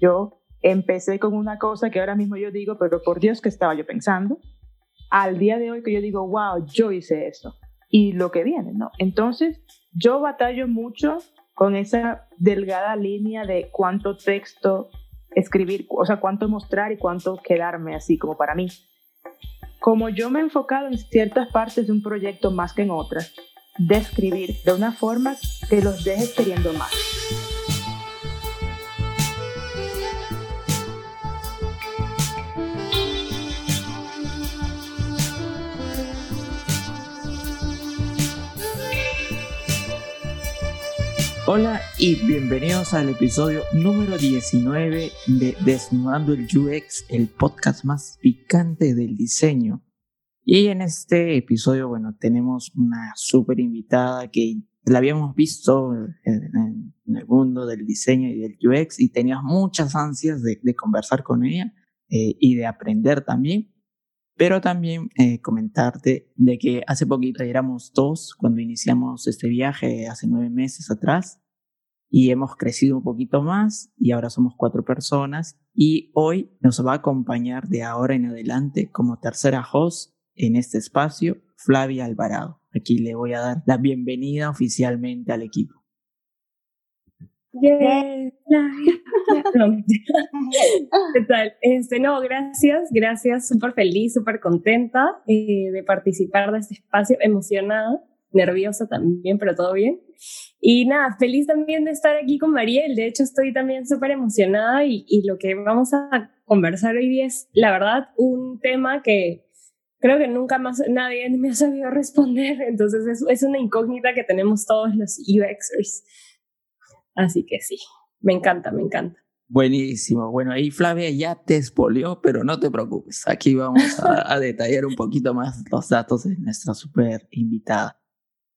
Yo empecé con una cosa que ahora mismo yo digo, pero por Dios que estaba yo pensando, al día de hoy que yo digo, wow, yo hice eso y lo que viene, ¿no? Entonces, yo batallo mucho con esa delgada línea de cuánto texto escribir, o sea, cuánto mostrar y cuánto quedarme así como para mí. Como yo me he enfocado en ciertas partes de un proyecto más que en otras, de escribir de una forma que los dejes queriendo más. Hola y bienvenidos al episodio número 19 de Desnudando el UX, el podcast más picante del diseño. Y en este episodio, bueno, tenemos una súper invitada que la habíamos visto en, el mundo del diseño y del UX y teníamos muchas ansias de, conversar con ella eh, y de aprender también. Pero también eh, comentarte de que hace poquito éramos dos cuando iniciamos este viaje hace nueve meses atrás y hemos crecido un poquito más y ahora somos cuatro personas y hoy nos va a acompañar de ahora en adelante como tercera host en este espacio Flavia Alvarado. Aquí le voy a dar la bienvenida oficialmente al equipo. ¿Qué tal? Este, no, gracias, gracias, súper feliz, súper contenta eh, de participar de este espacio, emocionada, nerviosa también, pero todo bien. Y nada, feliz también de estar aquí con Mariel, de hecho estoy también súper emocionada y, y lo que vamos a conversar hoy día es, la verdad, un tema que creo que nunca más nadie me ha sabido responder, entonces es, es una incógnita que tenemos todos los UXers. Así que sí, me encanta, me encanta. Buenísimo. Bueno, ahí Flavia ya te expolió, pero no te preocupes. Aquí vamos a, detallar un poquito más los datos de nuestra super invitada.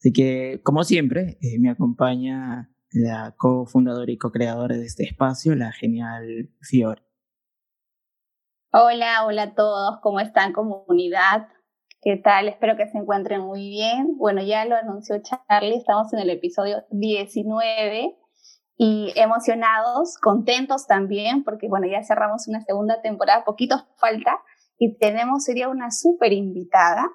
Así que, como siempre, eh, me acompaña la cofundadora y co-creadora de este espacio, la genial Fiore. Hola, hola a todos, ¿cómo están comunidad? ¿Qué tal? Espero que se encuentren muy bien. Bueno, ya lo anunció Charlie, estamos en el episodio 19 y emocionados, contentos también, porque bueno, ya cerramos una segunda temporada, poquito falta, y tenemos, sería una súper invitada.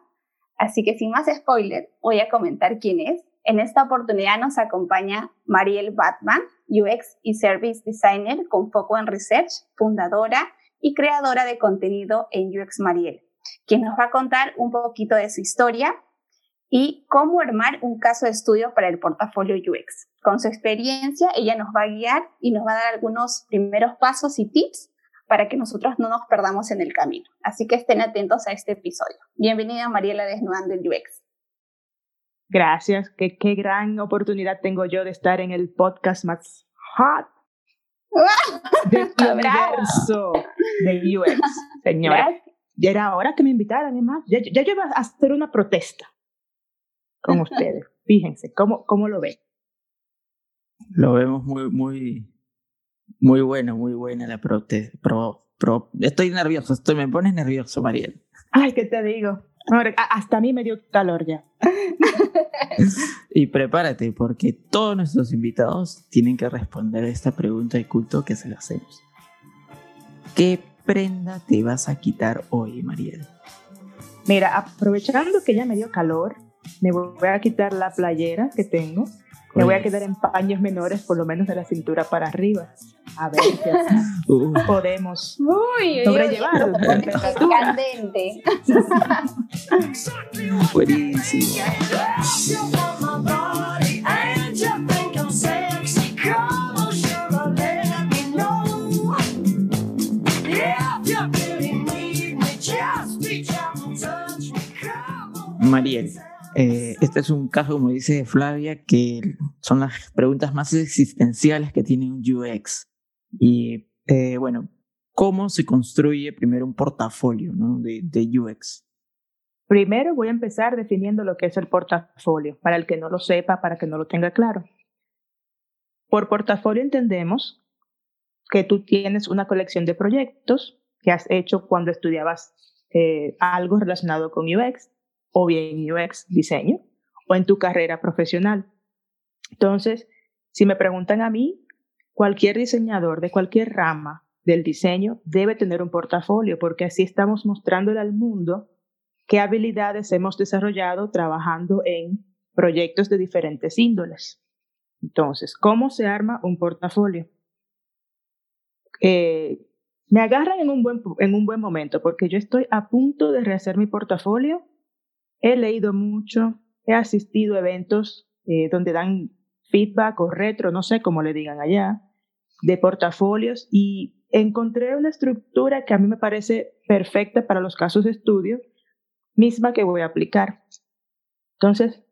Así que sin más spoiler, voy a comentar quién es. En esta oportunidad nos acompaña Mariel Batman, UX y Service Designer con foco en Research, fundadora y creadora de contenido en UX Mariel, quien nos va a contar un poquito de su historia, y cómo armar un caso de estudio para el portafolio UX. Con su experiencia, ella nos va a guiar y nos va a dar algunos primeros pasos y tips para que nosotros no nos perdamos en el camino. Así que estén atentos a este episodio. Bienvenida Mariela Desnudando el UX. Gracias, qué, qué gran oportunidad tengo yo de estar en el podcast más hot del universo de UX, señora. Ya era hora que me invitaran, además. Ya, ya yo iba a hacer una protesta con ustedes. Fíjense, ¿cómo, cómo lo ven? Lo vemos muy, muy, muy bueno, muy buena la protesta. Pro, pro, estoy nervioso, estoy, me pones nervioso, Mariel. Ay, ¿qué te digo? hasta a mí me dio calor ya. y prepárate, porque todos nuestros invitados tienen que responder a esta pregunta de culto que se la hacemos. ¿Qué prenda te vas a quitar hoy, Mariel? Mira, aprovechando que ya me dio calor, me voy a quitar la playera que tengo, me voy a quedar en paños menores, por lo menos de la cintura para arriba. A ver si uh. podemos uy, sobrellevar candente. Buenísimo. Mariel, eh, este es un caso, como dice Flavia, que son las preguntas más existenciales que tiene un UX. Y eh, bueno, ¿cómo se construye primero un portafolio de, de UX? Primero voy a empezar definiendo lo que es el portafolio, para el que no lo sepa, para que no lo tenga claro. Por portafolio entendemos que tú tienes una colección de proyectos que has hecho cuando estudiabas eh, algo relacionado con UX o bien UX diseño o en tu carrera profesional. Entonces, si me preguntan a mí, cualquier diseñador de cualquier rama del diseño debe tener un portafolio porque así estamos mostrándole al mundo qué habilidades hemos desarrollado trabajando en proyectos de diferentes índoles. Entonces, ¿cómo se arma un portafolio? Eh, me agarran en un, buen, en un buen momento porque yo estoy a punto de rehacer mi portafolio. He leído mucho, he asistido a eventos eh, donde dan feedback o retro, no sé cómo le digan allá, de portafolios y encontré una estructura que a mí me parece perfecta para los casos de estudio, misma que voy a aplicar. Entonces,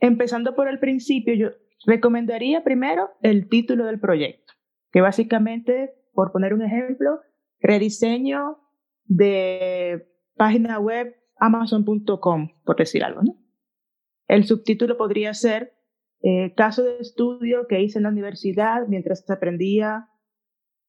empezando por el principio, yo recomendaría primero el título del proyecto, que básicamente, por poner un ejemplo, rediseño de página web amazon.com, por decir algo. El subtítulo podría ser eh, caso de estudio que hice en la universidad mientras aprendía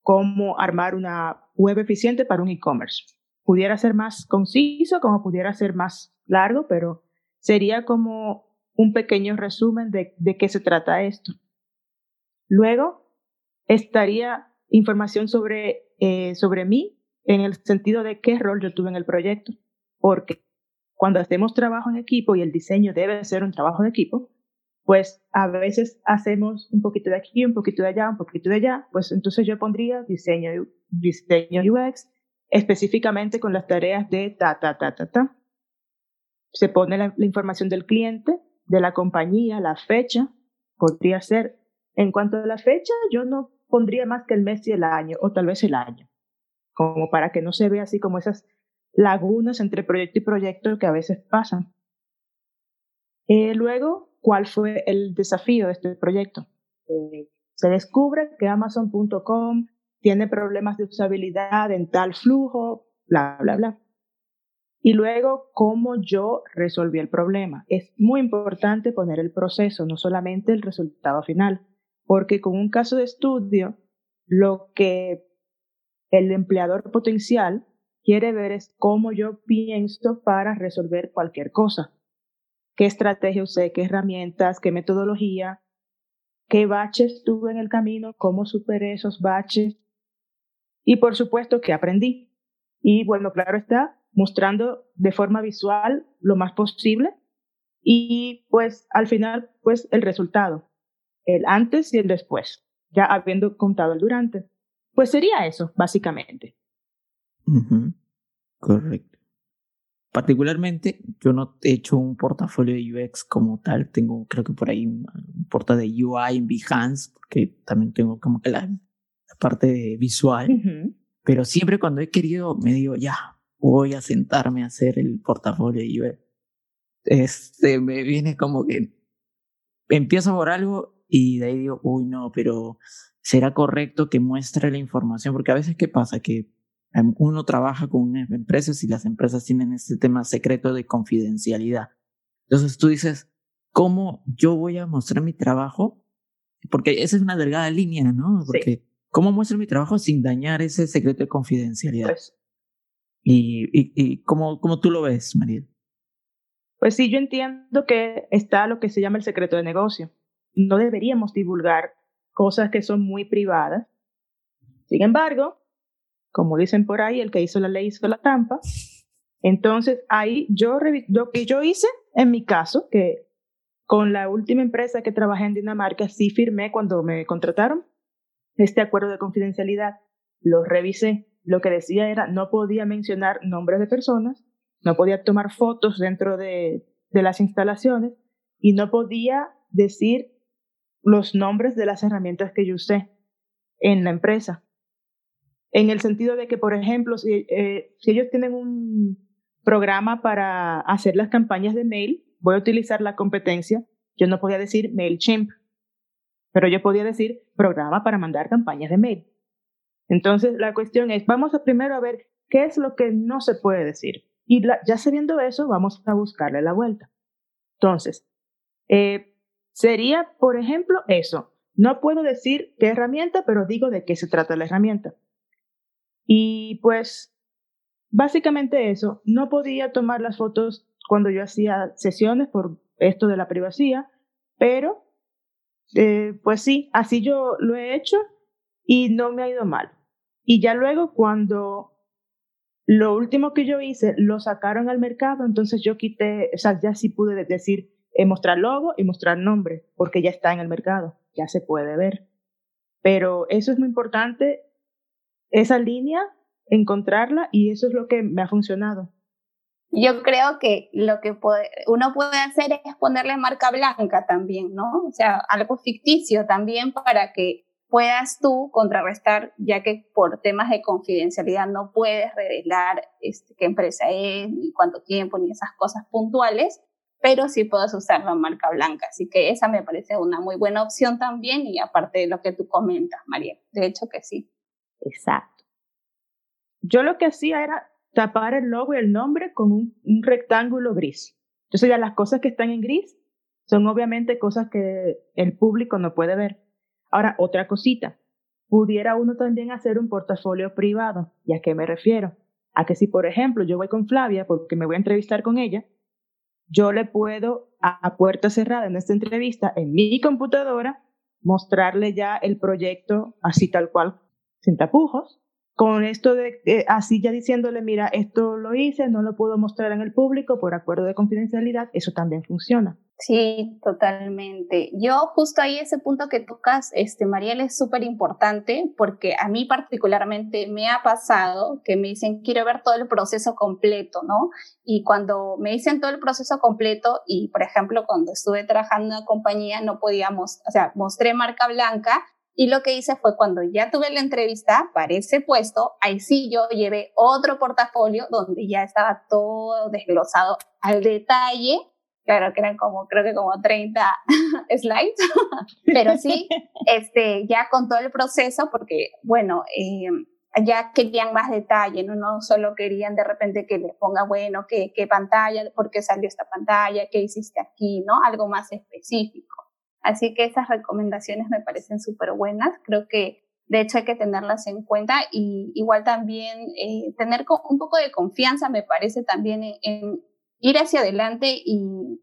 cómo armar una web eficiente para un e-commerce. Pudiera ser más conciso, como pudiera ser más largo, pero sería como un pequeño resumen de, de qué se trata esto. Luego estaría información sobre, eh, sobre mí en el sentido de qué rol yo tuve en el proyecto, porque cuando hacemos trabajo en equipo y el diseño debe ser un trabajo de equipo, pues a veces hacemos un poquito de aquí, un poquito de allá, un poquito de allá, pues entonces yo pondría diseño, diseño UX específicamente con las tareas de ta, ta, ta, ta, ta. Se pone la, información del cliente, de la compañía, la fecha, podría ser. En cuanto a la fecha, yo no pondría más que el mes y el año, o tal vez el año, como para que no se vea así como esas lagunas entre proyecto y proyecto que a veces pasan. Eh, luego, cuál fue el desafío de este proyecto. Eh, se descubre que Amazon.com tiene problemas de usabilidad en tal flujo, bla, bla, bla. Y luego, cómo yo resolví el problema. Es muy importante poner el proceso, no solamente el resultado final, porque con un caso de estudio, lo que el empleador potencial quiere ver es cómo yo pienso para resolver cualquier cosa. Qué estrategia usé, qué herramientas, qué metodología, qué baches tuve en el camino, cómo superé esos baches y por supuesto qué aprendí. Y bueno, claro está, mostrando de forma visual lo más posible. Y pues al final pues el resultado, el antes y el después, ya habiendo contado el durante. Pues sería eso, básicamente. Correcto. Particularmente, yo no he hecho un portafolio de UX como tal. Tengo, creo que por ahí un, porta de UI en Behance, porque también tengo como que la, parte visual. Pero siempre cuando he querido, me digo, ya, voy a sentarme a hacer el portafolio de UX. Este, me viene como que empiezo por algo y de ahí digo, uy, no, pero será correcto que muestre la información, porque a veces, ¿qué pasa? Que uno trabaja con empresas y las empresas tienen este tema secreto de confidencialidad. Entonces tú dices, ¿cómo yo voy a mostrar mi trabajo? Porque esa es una delgada línea, ¿no? Porque ¿cómo muestro mi trabajo sin dañar ese secreto de confidencialidad? Pues, y, y, y ¿cómo, ¿cómo tú lo ves, María? Pues sí, yo entiendo que está lo que se llama el secreto de negocio. No deberíamos divulgar cosas que son muy privadas. Sin embargo, como dicen por ahí, el que hizo la ley hizo la trampa. Entonces, ahí yo, lo que yo hice, en mi caso, que con la última empresa que trabajé en Dinamarca, sí firmé cuando me contrataron este acuerdo de confidencialidad. Lo revisé. Lo que decía era, no podía mencionar nombres de personas, no podía tomar fotos dentro de, de las instalaciones y no podía decir los nombres de las herramientas que yo usé en la empresa en el sentido de que, por ejemplo, si, eh, si ellos tienen un programa para hacer las campañas de mail, voy a utilizar la competencia. Yo no podía decir MailChimp, pero yo podía decir programa para mandar campañas de mail. Entonces, la cuestión es, vamos a primero a ver qué es lo que no se puede decir. Y ya sabiendo eso, vamos a buscarle la vuelta. Entonces, eh, sería, por ejemplo, eso. No puedo decir qué herramienta, pero digo de qué se trata la herramienta. Y pues básicamente eso, no podía tomar las fotos cuando yo hacía sesiones por esto de la privacidad, pero Eh, pues sí, así yo lo he hecho y no me ha ido mal. Y ya luego cuando lo último que yo hice lo sacaron al mercado, entonces yo quité, o sea, ya sí pude decir eh, mostrar logo y mostrar nombre, porque ya está en el mercado, ya se puede ver. Pero eso es muy importante, esa línea, encontrarla y eso es lo que me ha funcionado. Yo creo que lo que uno puede hacer es ponerle marca blanca también, ¿no? O sea, algo ficticio también para que puedas tú contrarrestar, ya que por temas de confidencialidad no puedes revelar este, qué empresa es, ni cuánto tiempo, ni esas cosas puntuales, pero sí puedes usar la marca blanca. Así que esa me parece una muy buena opción también y aparte de lo que tú comentas, María. De hecho que sí. Exacto. Yo lo que hacía era tapar el logo y el nombre con un, rectángulo gris. Entonces ya las cosas que están en gris son obviamente cosas que el público no puede ver. Ahora, otra cosita. Pudiera uno también hacer un portafolio privado. ¿Y a qué me refiero? A que si, por ejemplo, yo voy con Flavia porque me voy a entrevistar con ella, yo le puedo a, puerta cerrada en esta entrevista en mi computadora mostrarle ya el proyecto así tal cual, sin tapujos, con esto de eh, así ya diciéndole, mira, esto lo hice, no lo puedo mostrar en el público por acuerdo de confidencialidad, eso también funciona. Sí, totalmente. Yo justo ahí ese punto que tocas, este, Mariel, es súper importante porque a mí particularmente me ha pasado que me dicen, quiero ver todo el proceso completo, ¿no? Y cuando me dicen todo el proceso completo y, por ejemplo, cuando estuve trabajando en una compañía no podíamos, o sea, mostré marca blanca y lo que hice fue cuando ya tuve la entrevista para ese puesto, ahí sí yo llevé otro portafolio donde ya estaba todo desglosado al detalle. Claro que eran como, creo que como 30 slides, pero sí, este, ya con todo el proceso, porque bueno, eh, ya querían más detalle, ¿no? no solo querían de repente que les ponga, bueno, qué, qué pantalla, por qué salió esta pantalla, qué hiciste aquí, ¿no? Algo más específico. Así que esas recomendaciones me parecen súper buenas. Creo que de hecho hay que tenerlas en cuenta y igual también eh, tener un poco de confianza me parece también en, ir hacia adelante y,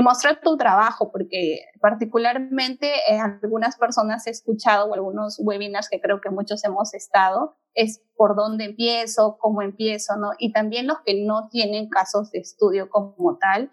mostrar tu trabajo, porque particularmente eh, algunas personas he escuchado o algunos webinars que creo que muchos hemos estado, es por dónde empiezo, cómo empiezo, ¿no? Y también los que no tienen casos de estudio como tal,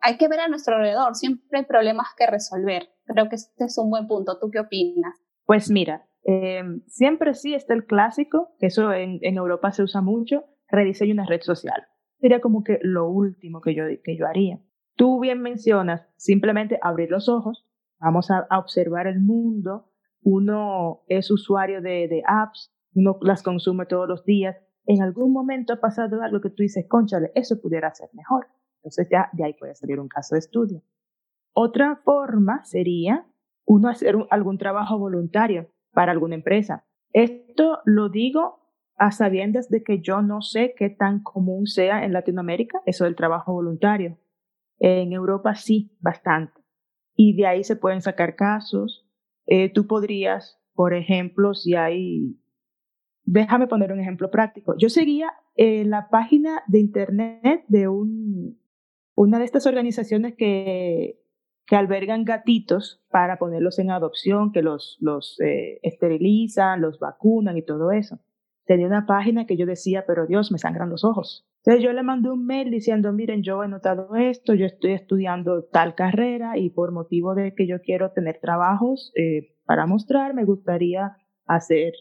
hay que ver a nuestro alrededor, siempre hay problemas que resolver. Creo que este es un buen punto. ¿Tú qué opinas? Pues mira, em, siempre sí está el clásico, que eso en, Europa se usa mucho, rediseño una red social. Sería como que lo último que yo, que yo haría. Tú bien mencionas simplemente abrir los ojos, vamos a, observar el mundo, uno es usuario de, de, apps, uno las consume todos los días, en algún momento ha pasado algo que tú dices, conchale, eso pudiera ser mejor. Entonces ya de ahí puede salir un caso de estudio. Otra forma sería uno hacer algún trabajo voluntario para alguna empresa. Esto lo digo a sabiendas de que yo no sé qué tan común sea en Latinoamérica eso del trabajo voluntario. En Europa sí, bastante. Y de ahí se pueden sacar casos. Eh, tú podrías, por ejemplo, si hay... Déjame poner un ejemplo práctico. Yo seguía en la página de internet de un una de estas organizaciones que, que albergan gatitos para ponerlos en adopción, que los, los eh, esterilizan, los vacunan y todo eso. Tenía una página que yo decía, pero Dios, me sangran los ojos. Entonces yo le mandé un mail diciendo, miren, yo he notado esto, yo estoy estudiando tal carrera y por motivo de que yo quiero tener trabajos eh, para mostrar, me gustaría hacer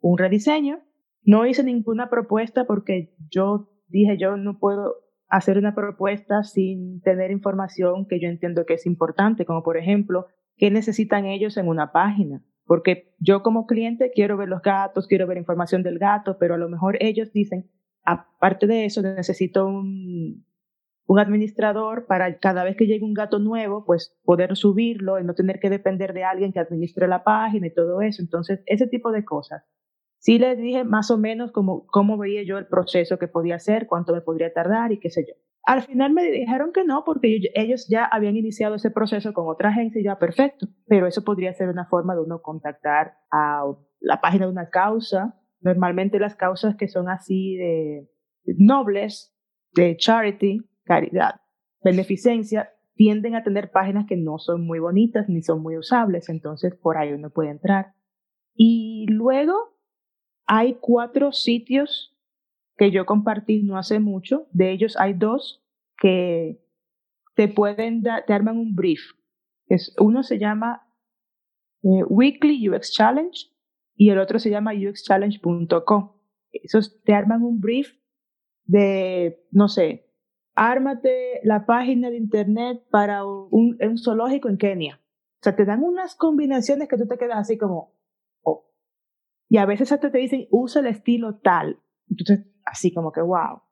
un rediseño. No hice ninguna propuesta porque yo dije, yo no puedo hacer una propuesta sin tener información que yo entiendo que es importante, como por ejemplo, qué necesitan ellos en una página. Porque yo como cliente quiero ver los gatos, quiero ver información del gato, pero a lo mejor ellos dicen, aparte de eso, necesito un, un administrador para cada vez que llegue un gato nuevo, pues poder subirlo y no tener que depender de alguien que administre la página y todo eso. Entonces, ese tipo de cosas sí les dije más o menos cómo, cómo veía yo el proceso que podía hacer, cuánto me podría tardar y qué sé yo. Al final me dijeron que no, porque ellos ya habían iniciado ese proceso con otra agencia y ya perfecto, pero eso podría ser una forma de uno contactar a la página de una causa. Normalmente las causas que son así de nobles, de charity, caridad, beneficencia, tienden a tener páginas que no son muy bonitas ni son muy usables, entonces por ahí uno puede entrar. Y luego hay cuatro sitios que yo compartí no hace mucho, de ellos hay dos que te pueden dar, te arman un brief. Es, uno se llama eh, Weekly UX Challenge y el otro se llama uxchallenge.com. Esos te arman un brief de, no sé, ármate la página de internet para un, un zoológico en Kenia. O sea, te dan unas combinaciones que tú te quedas así como. Y a veces hasta te dicen, usa el estilo tal. Entonces, así como que, wow.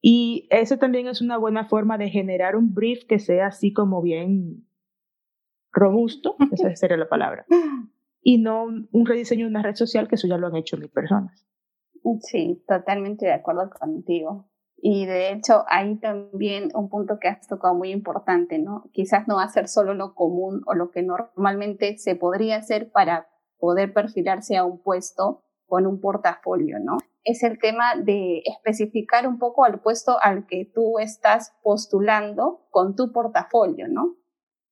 Y eso también es una buena forma de generar un brief que sea así como bien robusto, esa sería la palabra, y no un rediseño de una red social, que eso ya lo han hecho mil personas. Sí, totalmente de acuerdo contigo. Y de hecho, hay también un punto que has tocado muy importante, ¿no? Quizás no hacer solo lo común o lo que normalmente se podría hacer para poder perfilarse a un puesto con un portafolio, ¿no? Es el tema de especificar un poco al puesto al que tú estás postulando con tu portafolio, ¿no?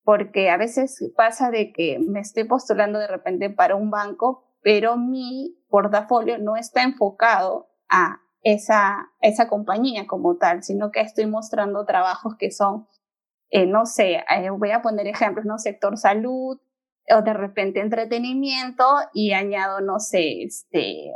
Porque a veces pasa de que me estoy postulando de repente para un banco, pero mi portafolio no está enfocado a esa, esa compañía como tal, sino que estoy mostrando trabajos que son, eh, no sé, eh, voy a poner ejemplos, ¿no? Sector salud o de repente entretenimiento y añado, no sé, este,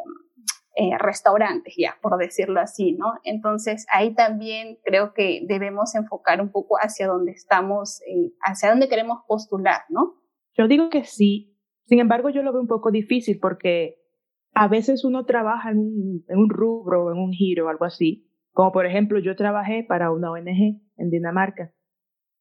eh, restaurantes, ya, por decirlo así, ¿no? Entonces, ahí también creo que debemos enfocar un poco hacia dónde estamos, hacia dónde queremos postular, ¿no? Yo digo que sí, sin embargo, yo lo veo un poco difícil porque a veces uno trabaja en un, en un rubro, en un giro, algo así. Como por ejemplo, yo trabajé para una ONG en Dinamarca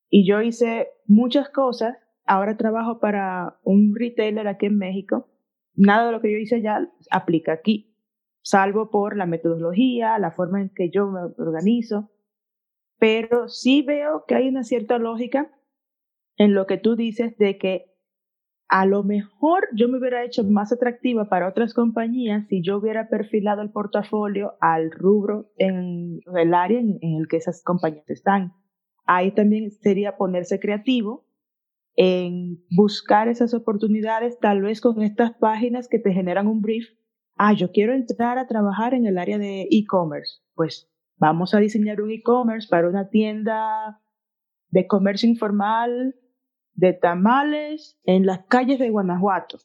y yo hice muchas cosas. Ahora trabajo para un retailer aquí en México. Nada de lo que yo hice ya aplica aquí, salvo por la metodología, la forma en que yo me organizo. Pero sí veo que hay una cierta lógica en lo que tú dices de que a lo mejor yo me hubiera hecho más atractiva para otras compañías si yo hubiera perfilado el portafolio al rubro en el área en, el que esas compañías están. Ahí también sería ponerse creativo en buscar esas oportunidades, tal vez con estas páginas que te generan un brief. Ah, yo quiero entrar a trabajar en el área de e-commerce. Pues vamos a diseñar un e-commerce para una tienda de comercio informal de tamales en las calles de Guanajuato,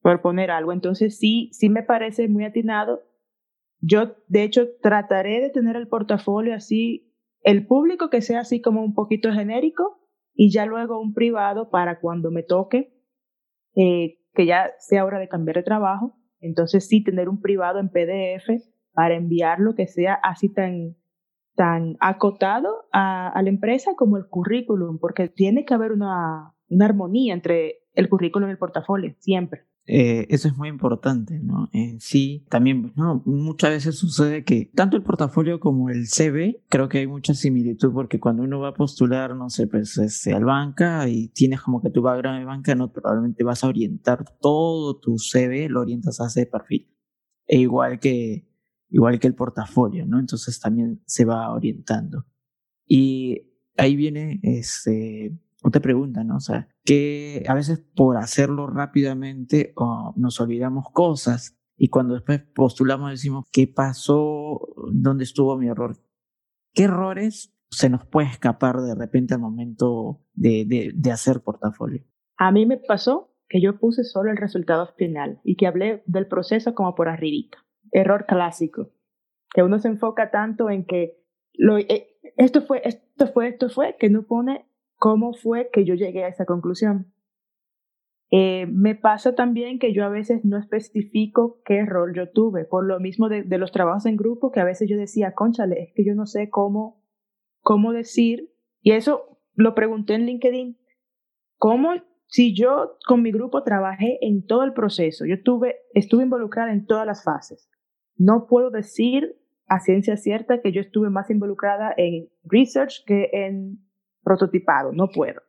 por poner algo. Entonces sí, sí me parece muy atinado. Yo, de hecho, trataré de tener el portafolio así, el público que sea así como un poquito genérico y ya luego un privado para cuando me toque, eh, que ya sea hora de cambiar de trabajo. Entonces sí, tener un privado en PDF para enviarlo que sea así tan tan acotado a, la empresa como el currículum, porque tiene que haber una, una armonía entre el currículum y el portafolio, siempre. Eh, eso es muy importante, ¿no? En sí, también, ¿no? Muchas veces sucede que tanto el portafolio como el CV, creo que hay mucha similitud porque cuando uno va a postular, no sé, pues este, al banca y tienes como que tu background de banca, no, probablemente vas a orientar todo tu CV, lo orientas a ese perfil. E igual que igual que el portafolio, ¿no? Entonces también se va orientando. Y ahí viene este, otra pregunta, ¿no? O sea, que a veces por hacerlo rápidamente nos olvidamos cosas y cuando después postulamos decimos, ¿qué pasó? ¿Dónde estuvo mi error? ¿Qué errores se nos puede escapar de repente al momento de, de, de hacer portafolio? A mí me pasó que yo puse solo el resultado final y que hablé del proceso como por arribita error clásico, que uno se enfoca tanto en que lo, eh, esto fue, esto fue, esto fue, que no pone cómo fue que yo llegué a esa conclusión. Eh, me pasa también que yo a veces no especifico qué rol yo tuve, por lo mismo de, los trabajos en grupo, que a veces yo decía, conchale, es que yo no sé cómo, cómo decir, y eso lo pregunté en LinkedIn, cómo si yo con mi grupo trabajé en todo el proceso, yo tuve, estuve involucrada en todas las fases, no puedo decir a ciencia cierta que yo estuve más involucrada en research que en prototipado, no puedo.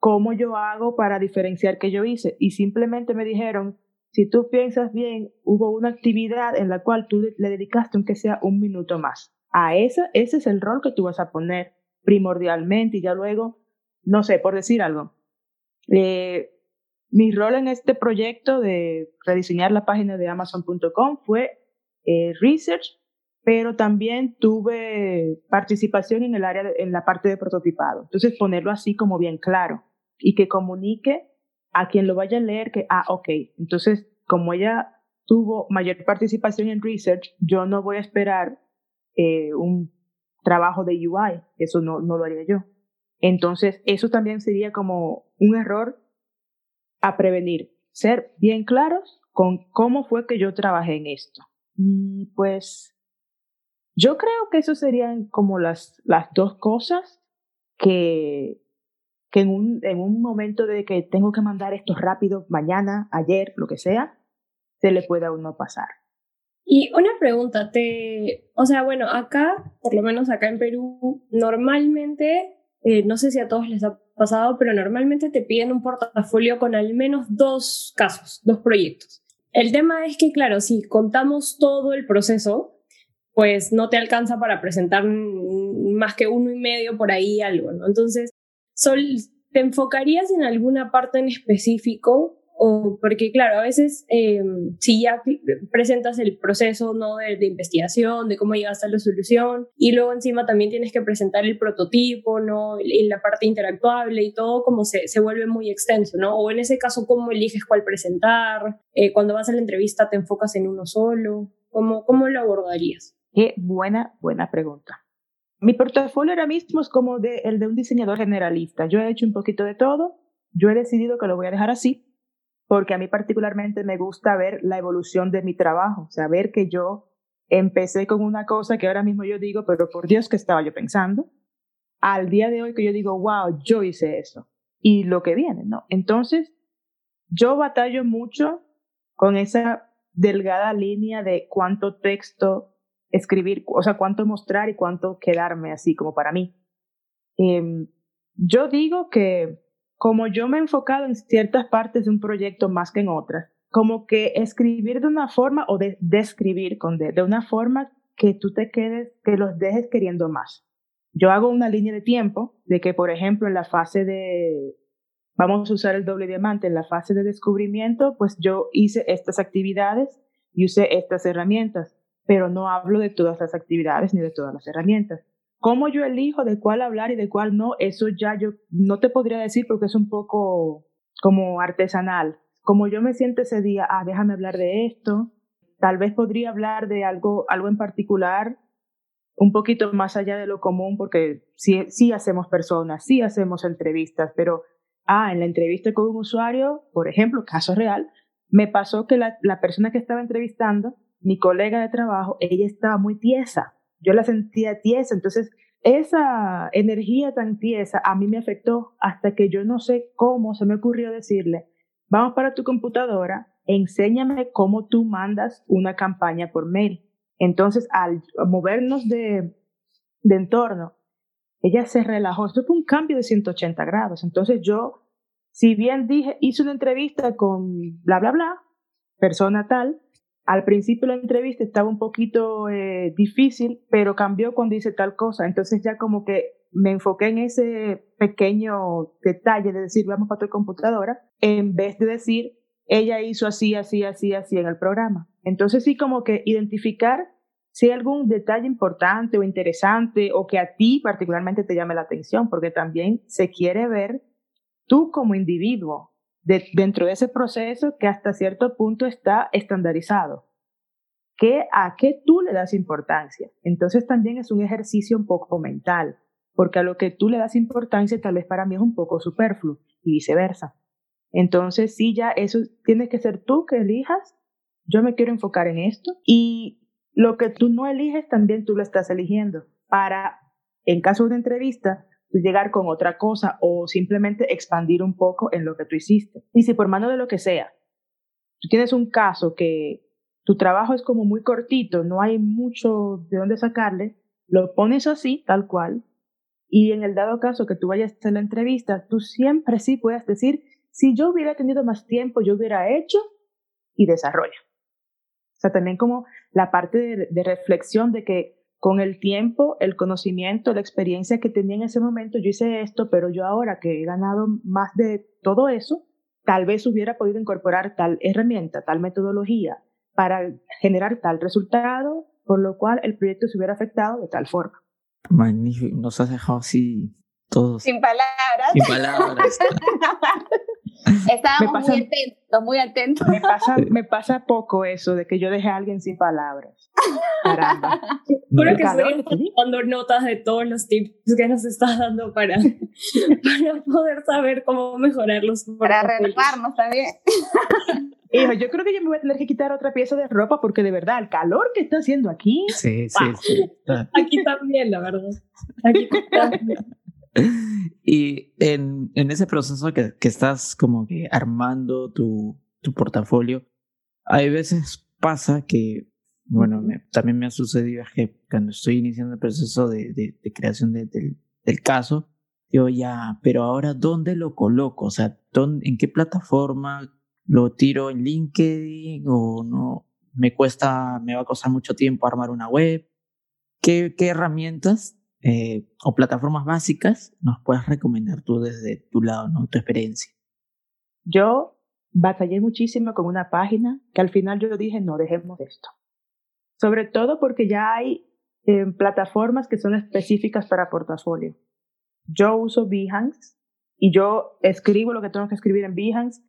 ¿Cómo yo hago para diferenciar qué yo hice? Y simplemente me dijeron, si tú piensas bien, hubo una actividad en la cual tú le dedicaste aunque sea un minuto más. A esa, ese es el rol que tú vas a poner. primordialmente y ya luego, no sé, por decir algo. Eh, mi rol en este proyecto de rediseñar la página de Amazon.com fue eh, research, pero también tuve participación en el área, en la parte de prototipado. Entonces, ponerlo así como bien claro y que comunique a quien lo vaya a leer que, ah, ok, entonces, como ella tuvo mayor participación en research, yo no voy a esperar eh, un trabajo de UI, eso no, no lo haría yo. Entonces, eso también sería como un error a prevenir, ser bien claros con cómo fue que yo trabajé en esto. Y pues yo creo que eso serían como las, las dos cosas que, que en, un, en un momento de que tengo que mandar esto rápido, mañana, ayer, lo que sea, se le puede a uno pasar. Y una pregunta, te, o sea, bueno, acá, por lo menos acá en Perú, normalmente, eh, no sé si a todos les ha pasado, pero normalmente te piden un portafolio con al menos dos casos, dos proyectos. El tema es que, claro, si contamos todo el proceso, pues no te alcanza para presentar más que uno y medio por ahí algo. Entonces, Sol, ¿te enfocarías en alguna parte en específico o porque claro, a veces eh, si ya presentas el proceso ¿no? de, investigación, de cómo llegaste a la solución, y luego encima también tienes que presentar el prototipo, ¿no? en la parte interactuable y todo, como se, se vuelve muy extenso, ¿no? O en ese caso, ¿cómo eliges cuál presentar? Eh, cuando vas a la entrevista, ¿te enfocas en uno solo? ¿Cómo, ¿Cómo lo abordarías? Qué buena, buena pregunta. Mi portafolio ahora mismo es como el de un diseñador generalista. Yo he hecho un poquito de todo. Yo he decidido que lo voy a dejar así porque a mí particularmente me gusta ver la evolución de mi trabajo, o sea, ver que yo empecé con una cosa que ahora mismo yo digo, pero por Dios que estaba yo pensando, al día de hoy que yo digo, wow, yo hice eso, y lo que viene, ¿no? Entonces, yo batallo mucho con esa delgada línea de cuánto texto escribir, o sea, cuánto mostrar y cuánto quedarme así como para mí. Eh, yo digo que como yo me he enfocado en ciertas partes de un proyecto más que en otras, como que escribir de una forma o de describir con de, de una forma que tú te quedes, que los dejes queriendo más. Yo hago una línea de tiempo de que, por ejemplo, en la fase de, vamos a usar el doble diamante, en la fase de descubrimiento, pues yo hice estas actividades y usé estas herramientas, pero no hablo de todas las actividades ni de todas las herramientas. Cómo yo elijo de cuál hablar y de cuál no, eso ya yo no te podría decir porque es un poco como artesanal. Como yo me siento ese día, ah, déjame hablar de esto, tal vez podría hablar de algo, algo en particular, un poquito más allá de lo común, porque sí, sí hacemos personas, sí hacemos entrevistas, pero, ah, en la entrevista con un usuario, por ejemplo, caso real, me pasó que la, la persona que estaba entrevistando, mi colega de trabajo, ella estaba muy tiesa yo la sentía tiesa, entonces esa energía tan tiesa a mí me afectó hasta que yo no sé cómo se me ocurrió decirle, vamos para tu computadora, enséñame cómo tú mandas una campaña por mail. Entonces, al movernos de, entorno, ella se relajó. Esto fue un cambio de 180 grados. Entonces yo, si bien dije, hice una entrevista con bla, bla, bla, persona tal, al principio la entrevista estaba un poquito eh, difícil, pero cambió cuando hice tal cosa. Entonces ya como que me enfoqué en ese pequeño detalle de decir, vamos para tu computadora, en vez de decir, ella hizo así, así, así, así en el programa. Entonces sí como que identificar si hay algún detalle importante o interesante o que a ti particularmente te llame la atención, porque también se quiere ver tú como individuo, dentro de ese proceso que hasta cierto punto está estandarizado. ¿Qué, ¿A qué tú le das importancia? Entonces también es un ejercicio un poco mental, porque a lo que tú le das importancia tal vez para mí es un poco superfluo y viceversa. Entonces sí, ya eso tiene que ser tú que elijas, yo me quiero enfocar en esto y lo que tú no eliges también tú lo estás eligiendo para, en caso de una entrevista, llegar con otra cosa o simplemente expandir un poco en lo que tú hiciste. Y si por mano de lo que sea, tú tienes un caso que tu trabajo es como muy cortito, no hay mucho de dónde sacarle, lo pones así, tal cual, y en el dado caso que tú vayas a la entrevista, tú siempre sí puedes decir, si yo hubiera tenido más tiempo, yo hubiera hecho y desarrolla. O sea, también como la parte de reflexión de que con el tiempo, el conocimiento, la experiencia que tenía en ese momento, yo hice esto, pero yo ahora que he ganado más de todo eso, tal vez hubiera podido incorporar tal herramienta, tal metodología para generar tal resultado, por lo cual el proyecto se hubiera afectado de tal forma. Magnífico, nos has dejado así todos. Sin palabras. Sin palabras. Estábamos muy atentos, muy atentos. Me pasa, me pasa poco eso de que yo deje a alguien sin palabras. Caramba. Creo que estoy tomando notas de todos los tips que nos estás dando para, para poder saber cómo mejorarlos. Para renovarnos también. Hijo, yo creo que yo me voy a tener que quitar otra pieza de ropa porque de verdad el calor que está haciendo aquí. Sí, sí, sí. Aquí también, la verdad. Aquí también. Y en, en ese proceso que, que, estás como que armando tu, tu portafolio, hay veces pasa que, bueno, también me ha sucedido que cuando estoy iniciando el proceso de, de, de creación del, del caso, yo ya, pero ahora, ¿dónde lo coloco? O sea, ¿dónde, ¿en qué plataforma lo tiro en LinkedIn o no? Me cuesta, me va a costar mucho tiempo armar una web. ¿Qué, qué herramientas eh, o plataformas básicas nos puedes recomendar tú desde tu lado, ¿no? tu experiencia? Yo batallé muchísimo con una página que al final yo dije, no, dejemos esto. Sobre todo porque ya hay eh, plataformas que son específicas para portafolio. Yo uso Behance y yo escribo lo que tengo que escribir en Behance.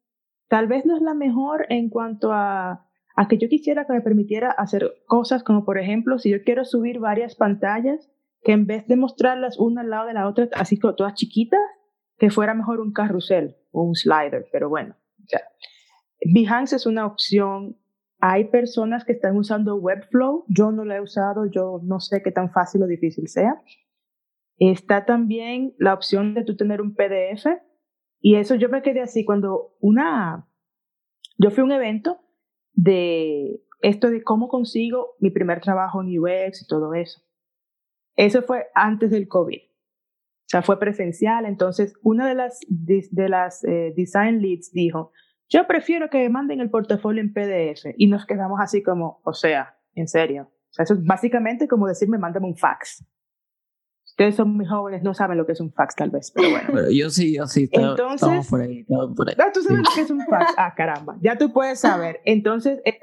Tal vez no es la mejor en cuanto a, a que yo quisiera que me permitiera hacer cosas como, por ejemplo, si yo quiero subir varias pantallas, que en vez de mostrarlas una al lado de la otra, así como todas chiquitas, que fuera mejor un carrusel o un slider, pero bueno. Ya. Behance es una opción. Hay personas que están usando Webflow. Yo no lo he usado, yo no sé qué tan fácil o difícil sea. Está también la opción de tú tener un PDF. Y eso yo me quedé así cuando una... Yo fui a un evento de esto de cómo consigo mi primer trabajo en UX y todo eso. Eso fue antes del COVID. O sea, fue presencial. Entonces, una de las, de las eh, design leads dijo, yo prefiero que manden el portafolio en PDF. Y nos quedamos así como, o sea, en serio. O sea, eso es básicamente como decirme, mándame un fax. Ustedes son muy jóvenes, no saben lo que es un fax tal vez, pero bueno. yo sí, yo sí, Entonces, por ahí, por ahí. No, tú sabes lo que es un fax. Ah, caramba, ya tú puedes saber. Entonces, ella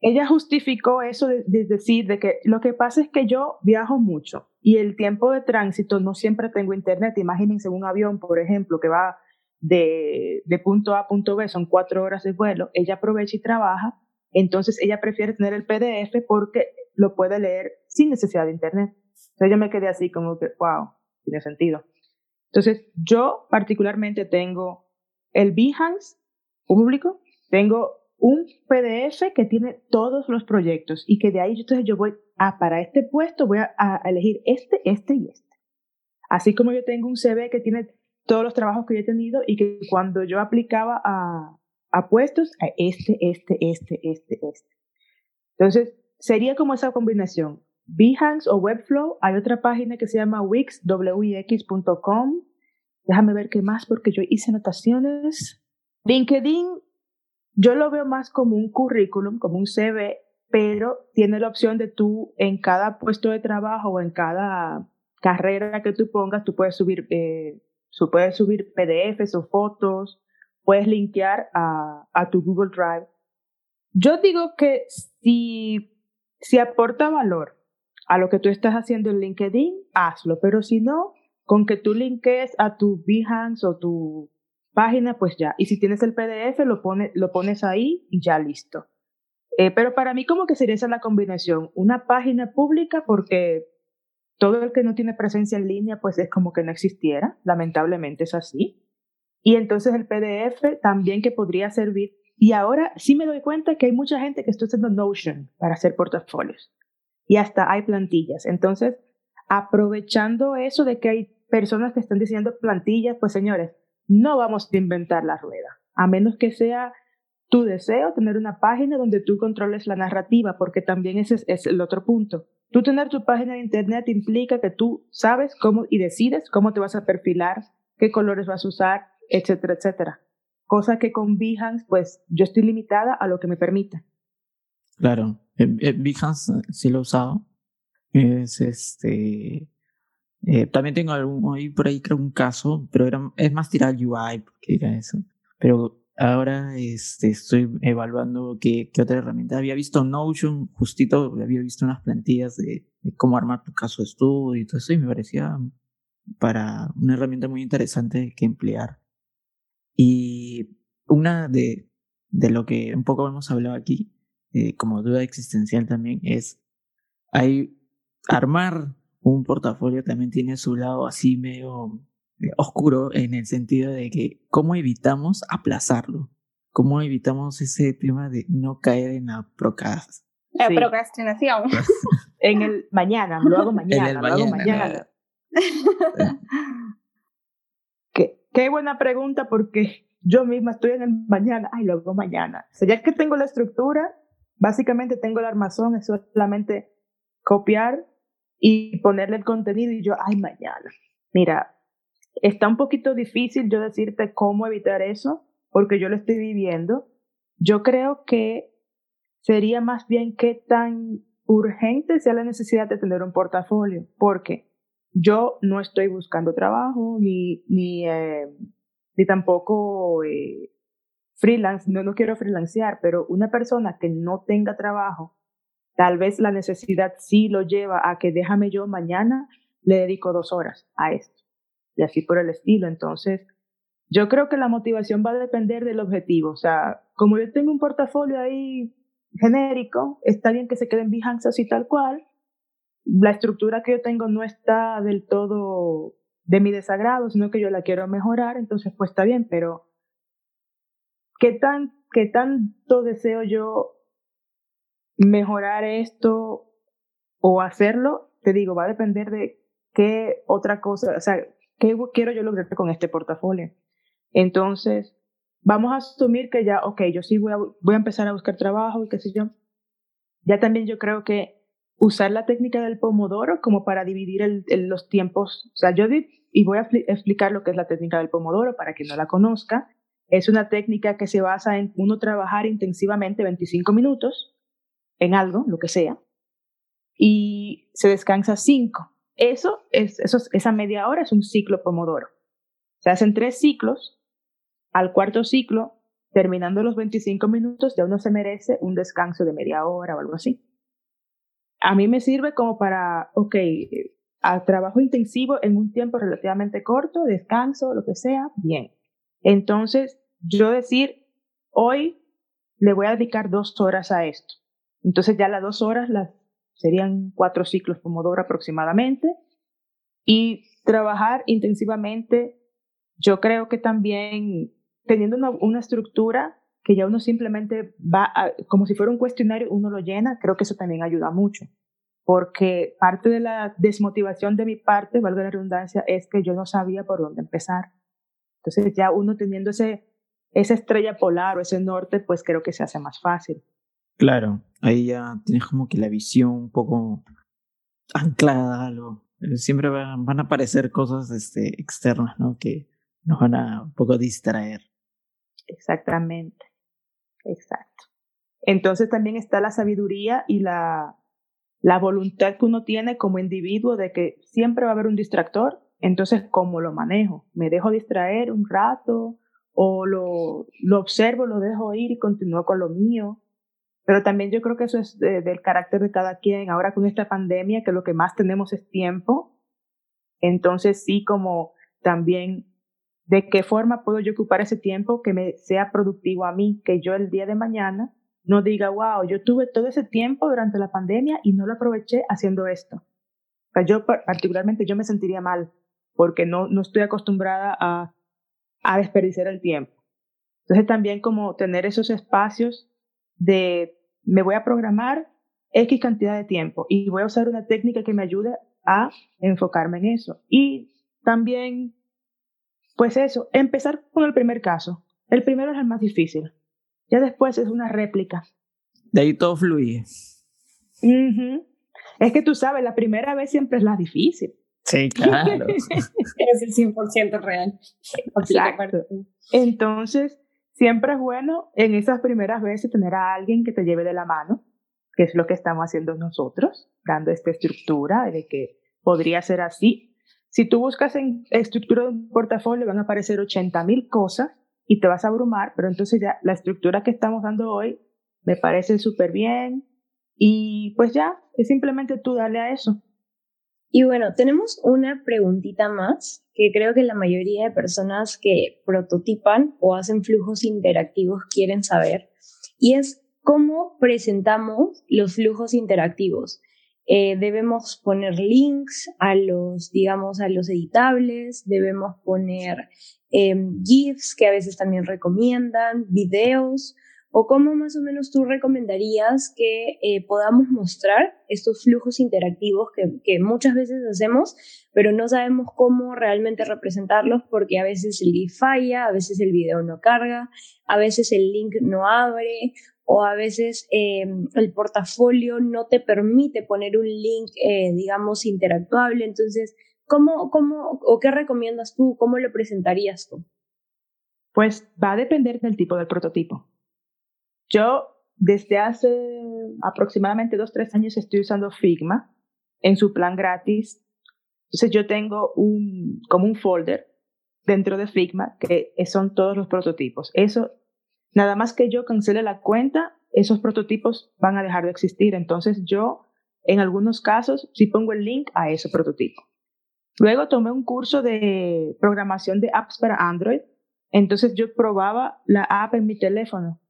ella justificó eso de, decir de que lo que pasa es que yo viajo mucho y el tiempo de tránsito no siempre tengo internet. Imagínense un avión, por ejemplo, que va de, de punto A a punto B, son cuatro horas de vuelo. Ella aprovecha y trabaja, entonces ella prefiere tener el PDF porque lo puede leer sin necesidad de internet. Entonces yo me quedé así como que, wow, tiene sentido. Entonces yo particularmente tengo el Behance público, tengo un PDF que tiene todos los proyectos y que de ahí entonces yo voy a, para este puesto voy a, elegir este, este y este. Así como yo tengo un CV que tiene todos los trabajos que he tenido y que cuando yo aplicaba a, a puestos, a este, este, este, este, este. Entonces, sería como esa combinación. Behance o Webflow, hay otra página que se llama Wix, wix.com. Déjame ver qué más porque yo hice anotaciones. LinkedIn yo lo veo más como un currículum, como un CV, pero tiene la opción de tú en cada puesto de trabajo o en cada carrera que tú pongas, tú puedes subir, eh, puedes subir PDFs o fotos, puedes linkear a, a tu Google Drive. Yo digo que si, si aporta valor a lo que tú estás haciendo en LinkedIn, hazlo, pero si no, con que tú linkees a tu Behance o tu página, pues ya. Y si tienes el PDF, lo, pone, lo pones ahí y ya listo. Eh, pero para mí como que sería esa la combinación. Una página pública porque todo el que no tiene presencia en línea, pues es como que no existiera. Lamentablemente es así. Y entonces el PDF también que podría servir. Y ahora sí me doy cuenta que hay mucha gente que está usando Notion para hacer portafolios. Y hasta hay plantillas. Entonces, aprovechando eso de que hay personas que están diseñando plantillas, pues señores, no vamos a inventar la rueda, a menos que sea tu deseo tener una página donde tú controles la narrativa, porque también ese es el otro punto. Tú tener tu página de internet implica que tú sabes cómo y decides cómo te vas a perfilar, qué colores vas a usar, etcétera, etcétera. Cosa que con Behance, pues yo estoy limitada a lo que me permita. Claro, Behance sí lo he usado. Es este. Eh, también tengo algún, ahí por ahí creo un caso, pero era, es más tirar UI, porque era eso. Pero ahora este, estoy evaluando qué, qué otra herramienta. Había visto Notion, justito había visto unas plantillas de, de, cómo armar tu caso de estudio y todo eso, y me parecía para una herramienta muy interesante que emplear. Y una de, de lo que un poco hemos hablado aquí, eh, como duda existencial también, es hay armar un portafolio también tiene su lado así medio eh, oscuro en el sentido de que cómo evitamos aplazarlo, cómo evitamos ese tema de no caer en la procrast la procrastinación. en el mañana, lo hago mañana, lo hago mañana. qué, qué buena pregunta porque yo misma estoy en el mañana, ay, lo hago mañana. O sea, ya que tengo la estructura, básicamente tengo el armazón, es solamente copiar y ponerle el contenido y yo, ay, mañana. Mira, está un poquito difícil yo decirte cómo evitar eso, porque yo lo estoy viviendo. Yo creo que sería más bien qué tan urgente sea la necesidad de tener un portafolio, porque yo no estoy buscando trabajo, ni, ni, eh, ni tampoco eh, freelance, no, no quiero freelancear, pero una persona que no tenga trabajo Tal vez la necesidad sí lo lleva a que déjame yo mañana, le dedico dos horas a esto. Y así por el estilo. Entonces, yo creo que la motivación va a depender del objetivo. O sea, como yo tengo un portafolio ahí genérico, está bien que se quede en Behance así tal cual. La estructura que yo tengo no está del todo de mi desagrado, sino que yo la quiero mejorar, entonces pues está bien, pero ¿qué, tan, qué tanto deseo yo mejorar esto o hacerlo, te digo, va a depender de qué otra cosa, o sea, qué quiero yo lograr con este portafolio. Entonces, vamos a asumir que ya, ok, yo sí voy a, voy a empezar a buscar trabajo y qué sé yo. Ya también yo creo que usar la técnica del pomodoro como para dividir los tiempos, o sea, yo y voy a explicar lo que es la técnica del pomodoro para quien no la conozca. Es una técnica que se basa en uno trabajar intensivamente 25 minutos, en algo, lo que sea, y se descansa cinco. Eso es, eso, esa media hora es un ciclo pomodoro. Se hacen tres ciclos. Al cuarto ciclo, terminando los 25 minutos, ya uno se merece un descanso de media hora o algo así. A mí me sirve como para, ok, al trabajo intensivo en un tiempo relativamente corto, descanso, lo que sea, bien. Entonces, yo decir, hoy le voy a dedicar dos horas a esto. Entonces ya las dos horas serían cuatro ciclos Pomodoro aproximadamente. Y trabajar intensivamente, yo creo que también teniendo una, una estructura que ya uno simplemente va, como si fuera un cuestionario, uno lo llena, creo que eso también ayuda mucho. Porque parte de la desmotivación de mi parte, valga la redundancia, es que yo no sabía por dónde empezar. Entonces ya uno teniendo ese, esa estrella polar o ese norte, pues creo que se hace más fácil. Claro, ahí ya tienes como que la visión un poco anclada a algo. Eh, siempre van, a aparecer cosas este, externas, ¿no? Que nos van a un poco distraer. Exactamente, exacto. Entonces también está la sabiduría y la, la voluntad que uno tiene como individuo de que siempre va a haber un distractor. Entonces, ¿cómo lo manejo? ¿Me dejo distraer un rato? ¿O lo, lo observo, lo dejo ir y continúo con lo mío? Pero también yo creo que eso es del carácter de cada quien. Ahora con esta pandemia, que lo que más tenemos es tiempo, entonces sí como también de qué forma puedo yo ocupar ese tiempo que me sea productivo a mí, que yo el día de mañana no diga, wow, yo tuve todo ese tiempo durante la pandemia y no lo aproveché haciendo esto. O yo particularmente yo me sentiría mal porque no, no estoy acostumbrada a, a desperdiciar el tiempo. Entonces también como tener esos espacios de me voy a programar X cantidad de tiempo y voy a usar una técnica que me ayude a enfocarme en eso. Y también, pues eso, empezar con el primer caso. El primero es el más difícil. Ya después es una réplica. De ahí todo fluye. Es que tú sabes, la primera vez siempre es la difícil. Sí, claro. es el 100% real. Exacto. Entonces, siempre es bueno en esas primeras veces tener a alguien que te lleve de la mano, que es lo que estamos haciendo nosotros, dando esta estructura de que podría ser así. Si tú buscas en estructura de un portafolio, van a aparecer 80 mil cosas y te vas a abrumar, pero entonces ya la estructura que estamos dando hoy me parece súper bien y pues ya, es simplemente tú darle a eso. Y bueno, tenemos una preguntita más que creo que la mayoría de personas que prototipan o hacen flujos interactivos quieren saber y es cómo presentamos los flujos interactivos. Eh, debemos poner links a los, digamos, a los editables, debemos poner em, GIFs que a veces también recomiendan, videos, o cómo más o menos tú recomendarías que eh, podamos mostrar estos flujos interactivos que, muchas veces hacemos, pero no sabemos cómo realmente representarlos porque a veces el GIF falla, a veces el video no carga, a veces el link no abre o a veces em, el portafolio no te permite poner un link, eh, digamos, interactuable. Entonces, ¿cómo, cómo o qué recomiendas tú? ¿Cómo lo presentarías tú? Pues va a depender del tipo del prototipo. Yo desde hace aproximadamente dos, tres años estoy usando Figma en su plan gratis. Entonces yo tengo un, como un folder dentro de Figma que son todos los prototipos. Eso Nada más que yo cancele la cuenta, esos prototipos van a dejar de existir. Entonces yo, en algunos casos, sí pongo el link a ese prototipo. Luego tomé un curso de programación de apps para Android. Entonces yo probaba la app en mi teléfono.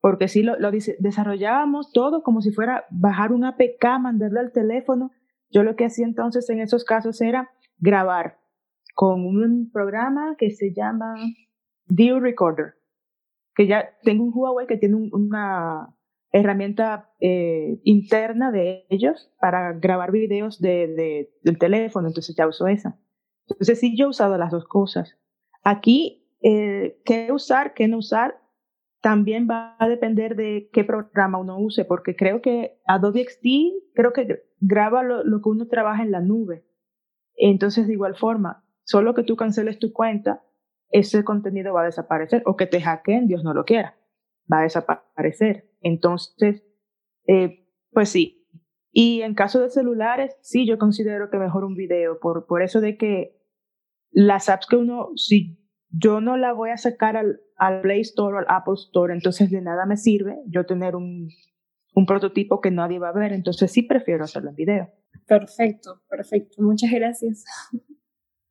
Porque sí, lo, desarrollábamos todo como si fuera bajar un APK, mandarlo al teléfono. Yo lo que hacía entonces en esos casos era grabar con un programa que se llama Deal Recorder que ya tengo un Huawei que tiene una herramienta eh, interna de ellos para grabar videos de, del teléfono, entonces ya uso esa. Entonces sí, yo he usado las dos cosas. Aquí, eh, qué usar, qué no usar, también va a depender de qué programa uno use, porque creo que Adobe XD, creo que graba lo, lo que uno trabaja en la nube. Entonces, de igual forma, solo que tú canceles tu cuenta, ese contenido va a desaparecer o que te hackeen, Dios no lo quiera, va a desaparecer. Entonces, eh, pues sí. Y en caso de celulares, sí, yo considero que mejor un video, por, por eso de que las apps que uno, si yo no la voy a sacar al, al Play Store o al Apple Store, entonces de nada me sirve yo tener un, un prototipo que nadie va a ver, entonces sí prefiero hacerlo en video. Perfecto, perfecto. Muchas gracias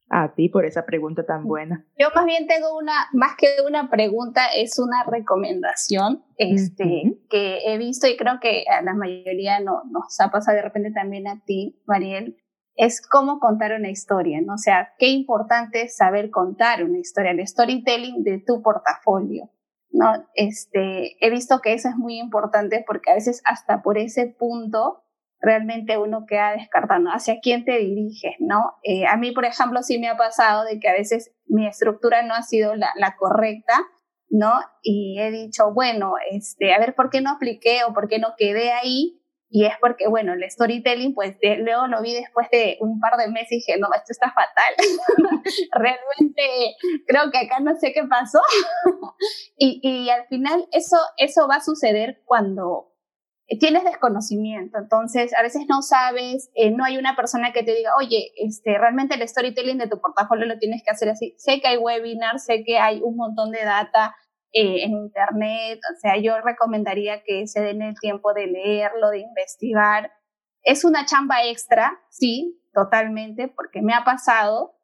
a ti por esa pregunta tan buena. Yo más bien tengo una, más que una pregunta, es una recomendación este, que he visto y creo que a la mayoría no, nos ha pasado de repente también a ti, Mariel, es cómo contar una historia, ¿no? O sea, qué importante es saber contar una historia, el storytelling de tu portafolio, ¿no? Este, he visto que eso es muy importante porque a veces hasta por ese punto realmente uno queda descartando hacia quién te diriges, ¿no? Eh, a mí, por ejemplo, sí me ha pasado de que a veces mi estructura no ha sido la, la, correcta, ¿no? Y he dicho, bueno, este, a ver, ¿por qué no apliqué o por qué no quedé ahí? Y es porque, bueno, el storytelling, pues luego lo vi después de un par de meses y dije, no, esto está fatal. Realmente creo que acá no sé qué pasó. y, y al final eso, eso va a suceder cuando tienes desconocimiento, entonces a veces no sabes, eh, no hay una persona que te diga, oye, este, realmente el storytelling de tu portafolio lo tienes que hacer así. Sé que hay webinars, sé que hay un montón de data eh, en internet, o sea, yo recomendaría que se den el tiempo de leerlo, de investigar. Es una chamba extra, sí, totalmente, porque me ha pasado,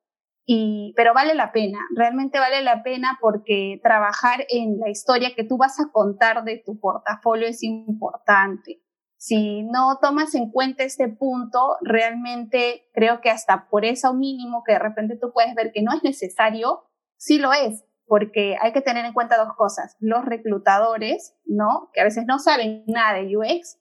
y, pero vale la pena, realmente vale la pena porque trabajar en la historia que tú vas a contar de tu portafolio es importante. Si no tomas en cuenta este punto, realmente creo que hasta por eso mínimo que de repente tú puedes ver que no es necesario, sí lo es, porque hay que tener en cuenta dos cosas. Los reclutadores, ¿no? Que a veces no saben nada de UX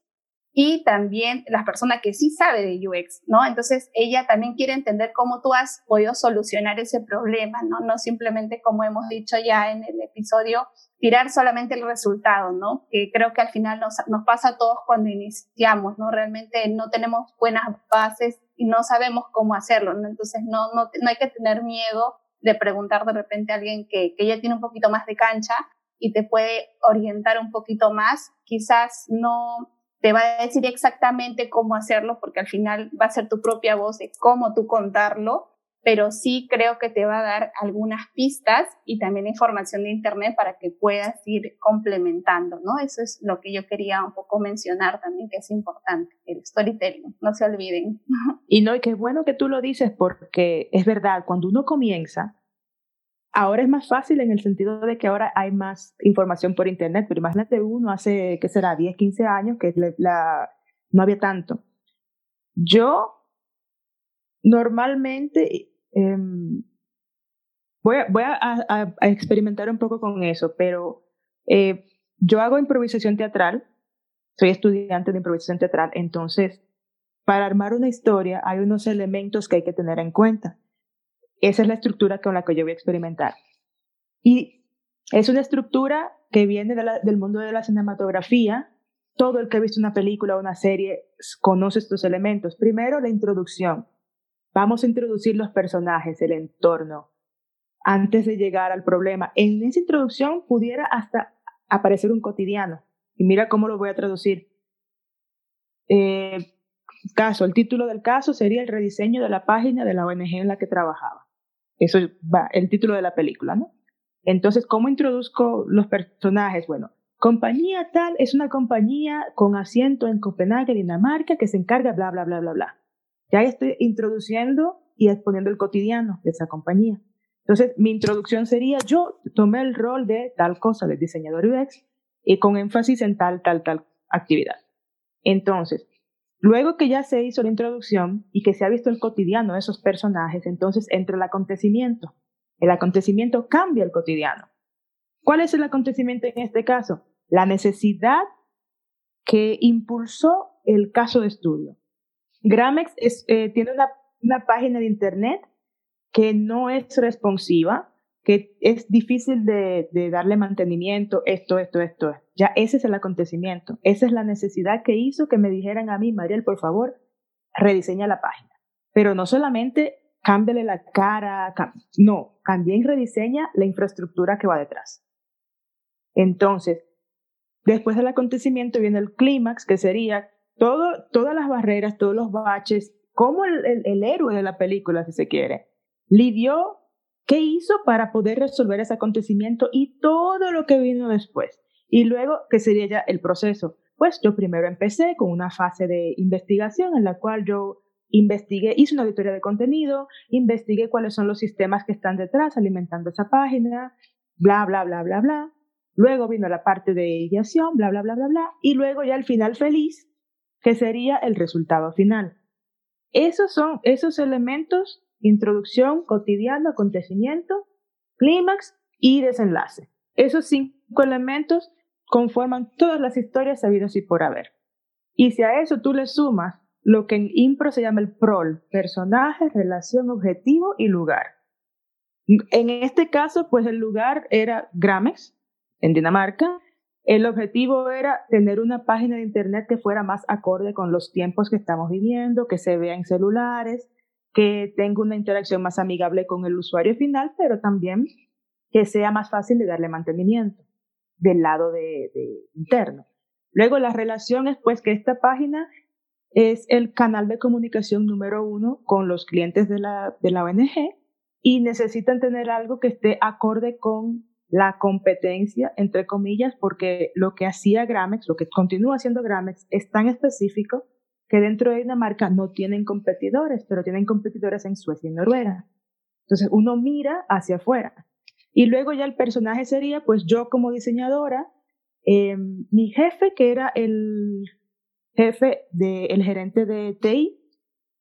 y también las personas que sí sabe de UX, ¿no? Entonces ella también quiere entender cómo tú has podido solucionar ese problema, ¿no? No simplemente como hemos dicho ya en el episodio, tirar solamente el resultado, ¿no? Que creo que al final nos, nos pasa a todos cuando iniciamos, ¿no? Realmente no tenemos buenas bases y no sabemos cómo hacerlo, ¿no? Entonces no, no, no hay que tener miedo de preguntar de repente a alguien que, que ya tiene un poquito más de cancha y te puede orientar un poquito más. Quizás no te va a decir exactamente cómo hacerlo, porque al final va a ser tu propia voz de cómo tú contarlo, pero sí creo que te va a dar algunas pistas y también información de Internet para que puedas ir complementando, ¿no? Eso es lo que yo quería un poco mencionar también, que es importante, el storytelling, no se olviden. Y no, y qué bueno que tú lo dices porque es verdad, cuando uno comienza, ahora es más fácil en el sentido de que ahora hay más información por Internet, pero imagínate uno hace, ¿qué será? 10, 15 años que la, no había tanto. Yo normalmente Em, voy a, voy a, experimentar un poco con eso, pero eh, yo hago improvisación teatral, soy estudiante de improvisación teatral, entonces para armar una historia hay unos elementos que hay que tener en cuenta. Esa es la estructura con la que yo voy a experimentar. Y es una estructura que viene del mundo de la cinematografía. Todo el que ha visto una película o una serie conoce estos elementos. Primero, la introducción. Vamos a introducir los personajes, el entorno, antes de llegar al problema. En esa introducción pudiera hasta aparecer un cotidiano. Y mira cómo lo voy a traducir. Eh, caso, el título del caso sería el rediseño de la página de la ONG en la que trabajaba. Eso va, el título de la película, ¿no? Entonces, ¿cómo introduzco los personajes? Bueno, compañía tal es una compañía con asiento en Copenhague, Dinamarca, que se encarga bla, bla, bla, bla, bla. Ya estoy introduciendo y exponiendo el cotidiano de esa compañía. Entonces, mi introducción sería, yo tomé el rol de tal cosa, de diseñador UX, y con énfasis en tal, tal, tal actividad. Entonces, luego que ya se hizo la introducción y que se ha visto el cotidiano de esos personajes, entonces entra el acontecimiento. El acontecimiento cambia el cotidiano. ¿Cuál es el acontecimiento en este caso? La necesidad que impulsó el caso de estudio. Gramex eh, tiene una, página de internet que no es responsiva, que es difícil de, darle mantenimiento, esto, esto, esto. Ya ese es el acontecimiento, esa es la necesidad que hizo que me dijeran a mí, Mariel, por favor, rediseña la página. Pero no solamente cámbiale la cara, no, también rediseña la infraestructura que va detrás. Entonces, después del acontecimiento viene el clímax, que sería todo, todas las barreras, todos los baches, como el, el, héroe de la película, si se quiere, lidió, qué hizo para poder resolver ese acontecimiento y todo lo que vino después. Y luego, ¿qué sería ya el proceso? Pues yo primero empecé con una fase de investigación en la cual yo investigué, hice una auditoría de contenido, investigué cuáles son los sistemas que están detrás alimentando esa página, bla, bla, bla, bla, bla. Luego vino la parte de ideación, bla, bla, bla, bla, bla. Y luego ya al final feliz, que sería el resultado final. Esos son esos elementos, introducción, cotidiano, acontecimiento, clímax y desenlace. Esos cinco elementos conforman todas las historias sabidas y por haber. Y si a eso tú le sumas lo que en impro se llama el prol, personaje, relación, objetivo y lugar. En este caso, pues el lugar era Gramex, en Dinamarca, el objetivo era tener una página de Internet que fuera más acorde con los tiempos que estamos viviendo, que se vea en celulares, que tenga una interacción más amigable con el usuario final, pero también que sea más fácil de darle mantenimiento del lado de, interno. Luego, las relaciones, pues que esta página es el canal de comunicación número uno con los clientes de la, de la ONG y necesitan tener algo que esté acorde con la competencia, entre comillas, porque lo que hacía Gramex, lo que continúa haciendo Gramex, es tan específico que dentro de una marca no tienen competidores, pero tienen competidores en Suecia y Noruega. Entonces uno mira hacia afuera. Y luego ya el personaje sería, pues yo como diseñadora, eh, mi jefe, que era el jefe del gerente de TI,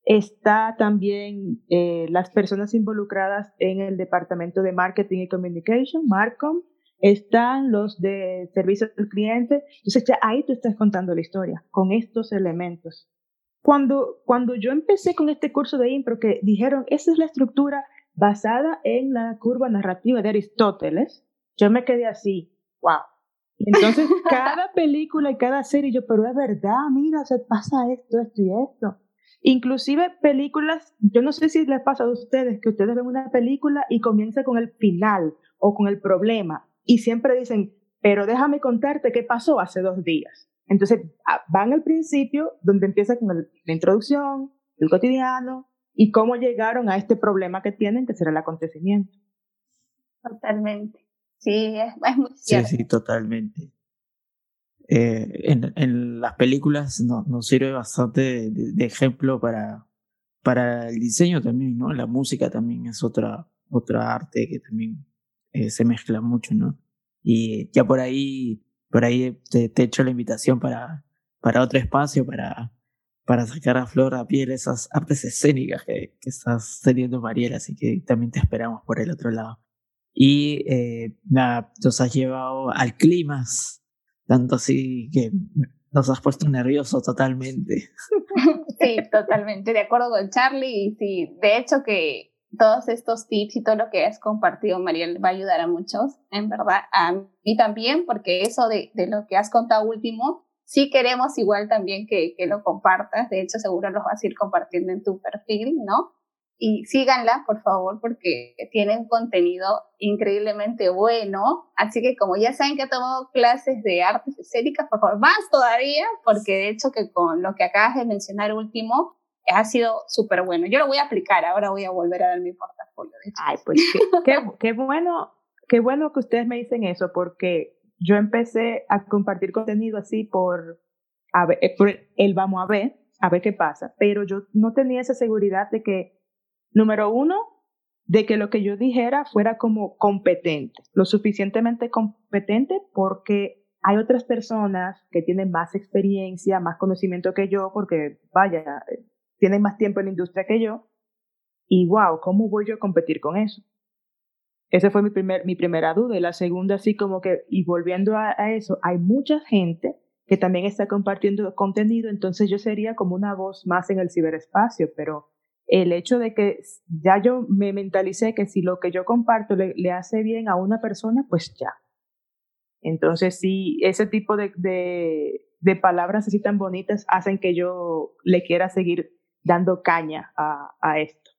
Está también eh, las personas involucradas en el departamento de marketing y communication, Marcom. Están los de servicio al cliente. Entonces ya ahí tú estás contando la historia con estos elementos. Cuando, cuando yo empecé con este curso de impro, que dijeron, esa es la estructura basada en la curva narrativa de Aristóteles, yo me quedé así, wow. entonces cada película y cada serie, yo, pero es verdad, mira, se pasa esto, esto y esto. Inclusive películas, yo no sé si les pasa a ustedes que ustedes ven una película y comienza con el final o con el problema y siempre dicen, pero déjame contarte qué pasó hace dos días. Entonces ah, van al principio, donde empieza con la introducción, el cotidiano y cómo llegaron a este problema que tienen, que será el acontecimiento. Totalmente. Sí, es, muy cierto. Sí, sí, totalmente. Eh, en, en, las películas no, nos sirve bastante de, ejemplo para, para el diseño también, ¿no? La música también es otra, otra arte que también eh, se mezcla mucho, ¿no? Y ya por ahí, por ahí te, te echo la invitación para, para otro espacio, para, para sacar a flor a piel esas artes escénicas que, que estás teniendo, Mariela, así que también te esperamos por el otro lado. Y eh, nada, nos has llevado al clima, tanto así que nos has puesto nervioso totalmente. Sí, totalmente, de acuerdo con Charlie. Y sí, de hecho que todos estos tips y todo lo que has compartido, Mariel, va a ayudar a muchos, en verdad, a mí también, porque eso de, de lo que has contado último, sí queremos igual también que, que lo compartas. De hecho, seguro lo vas a ir compartiendo en tu perfil, ¿no? Y síganla, por favor, porque tienen contenido increíblemente bueno. Así que como ya saben que he tomado clases de artes escénicas, por favor, más todavía, porque de hecho que con lo que acabas de mencionar último, ha sido súper bueno. Yo lo voy a aplicar, ahora voy a volver a ver mi portafolio. Ay, pues qué, qué, bueno, qué bueno que ustedes me dicen eso, porque yo empecé a compartir contenido así por, a ver, por el vamos a ver, a ver qué pasa, pero yo no tenía esa seguridad de que Número uno, de que lo que yo dijera fuera como competente, lo suficientemente competente porque hay otras personas que tienen más experiencia, más conocimiento que yo, porque vaya, tienen más tiempo en la industria que yo. Y wow, ¿cómo voy yo a competir con eso? Esa fue mi, primer, mi primera duda. Y la segunda, así como que, y volviendo a eso, hay mucha gente que también está compartiendo contenido, entonces yo sería como una voz más en el ciberespacio, pero el hecho de que ya yo me mentalicé que si lo que yo comparto le, hace bien a una persona, pues ya. Entonces, sí, ese tipo de, de, palabras así tan bonitas hacen que yo le quiera seguir dando caña a, a esto.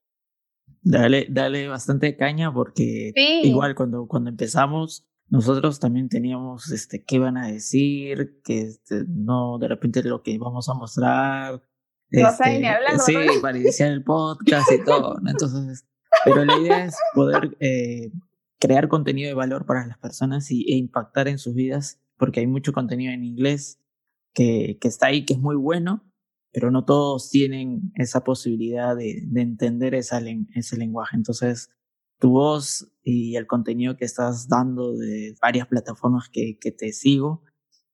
Dale, dale bastante caña porque igual cuando, cuando empezamos, nosotros también teníamos este qué van a decir, que este, no de repente lo que vamos a mostrar no este, ni hablando. Sí, para iniciar el podcast y todo. Entonces, pero la idea es poder eh, crear contenido de valor para las personas y, e impactar en sus vidas, porque hay mucho contenido en inglés que, que está ahí, que es muy bueno, pero no todos tienen esa posibilidad de, de entender esa, ese lenguaje. Entonces, tu voz y el contenido que estás dando de varias plataformas que, que te sigo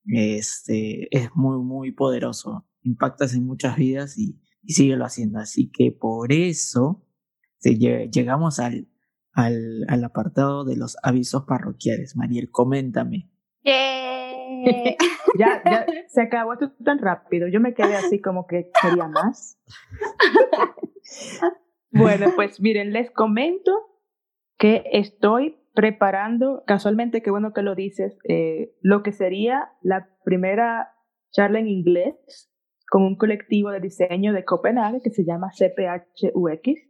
este, es muy, muy poderoso impactas en muchas vidas y, y síguelo haciendo. Así que por eso llegamos al, al, al, apartado de los avisos parroquiales. Mariel, coméntame. ya, ya se acabó esto tan rápido. Yo me quedé así como que quería más. bueno, pues miren, les comento que estoy preparando, casualmente, qué bueno que lo dices, eh, lo que sería la primera charla en inglés con un colectivo de diseño de Copenhague que se llama CPHUX.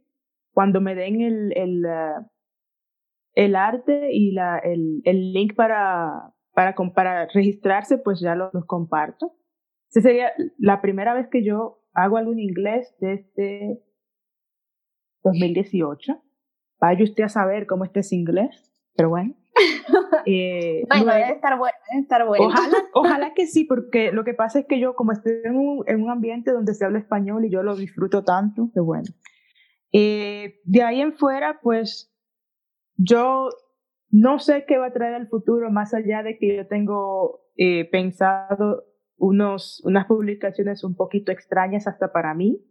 Cuando me den el, el, uh, el arte y la, el, el link para, para, para registrarse, pues ya los lo comparto. Esa sería la primera vez que yo hago algo en inglés desde 2018. Vaya usted a saber cómo este es inglés, pero bueno. Eh, bueno, debe estar bueno, debe estar bueno. Ojalá, ojalá que sí, porque lo que pasa es que yo, como estoy en un, en un ambiente donde se habla español y yo lo disfruto tanto, que bueno. Eh, de ahí en fuera, pues yo no sé qué va a traer el futuro, más allá de que yo tengo eh, pensado unos, unas publicaciones un poquito extrañas hasta para mí,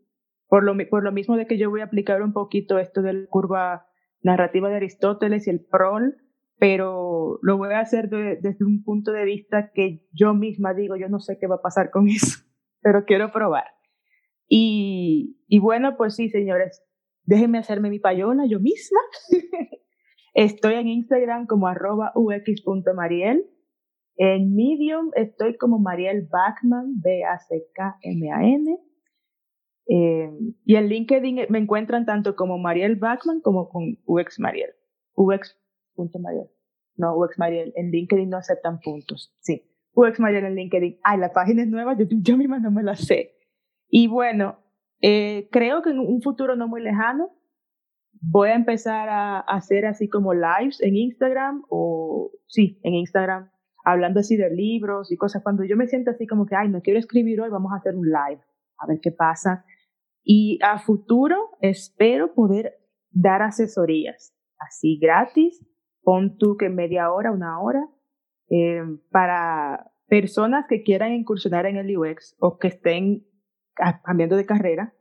por lo, por lo mismo de que yo voy a aplicar un poquito esto de la curva narrativa de Aristóteles y el prol pero lo voy a hacer desde un punto de vista que yo misma digo, yo no sé qué va a pasar con eso, pero quiero probar. Y, bueno, pues sí, señores, déjenme hacerme mi payola yo misma. estoy en Instagram como arroba ux.mariel. En Medium estoy como Mariel Backman, B-A-C-K-M-A-N. Eh, y en LinkedIn me encuentran tanto como Mariel Backman como con UX Mariel. UX punto Mariel. No, UX Mariel. En LinkedIn no aceptan puntos. Sí, UX Mayor en LinkedIn. Ay, la página es nueva, yo, yo misma no me la sé. Y bueno, eh, creo que en un futuro no muy lejano voy a empezar a, hacer así como lives en Instagram o sí, en Instagram, hablando así de libros y cosas. Cuando yo me siento así como que, ay, no quiero escribir hoy, vamos a hacer un live, a ver qué pasa. Y a futuro espero poder dar asesorías así gratis, pon tú que media hora, una hora, eh, para personas que quieran incursionar en el UX o que estén cambiando de carrera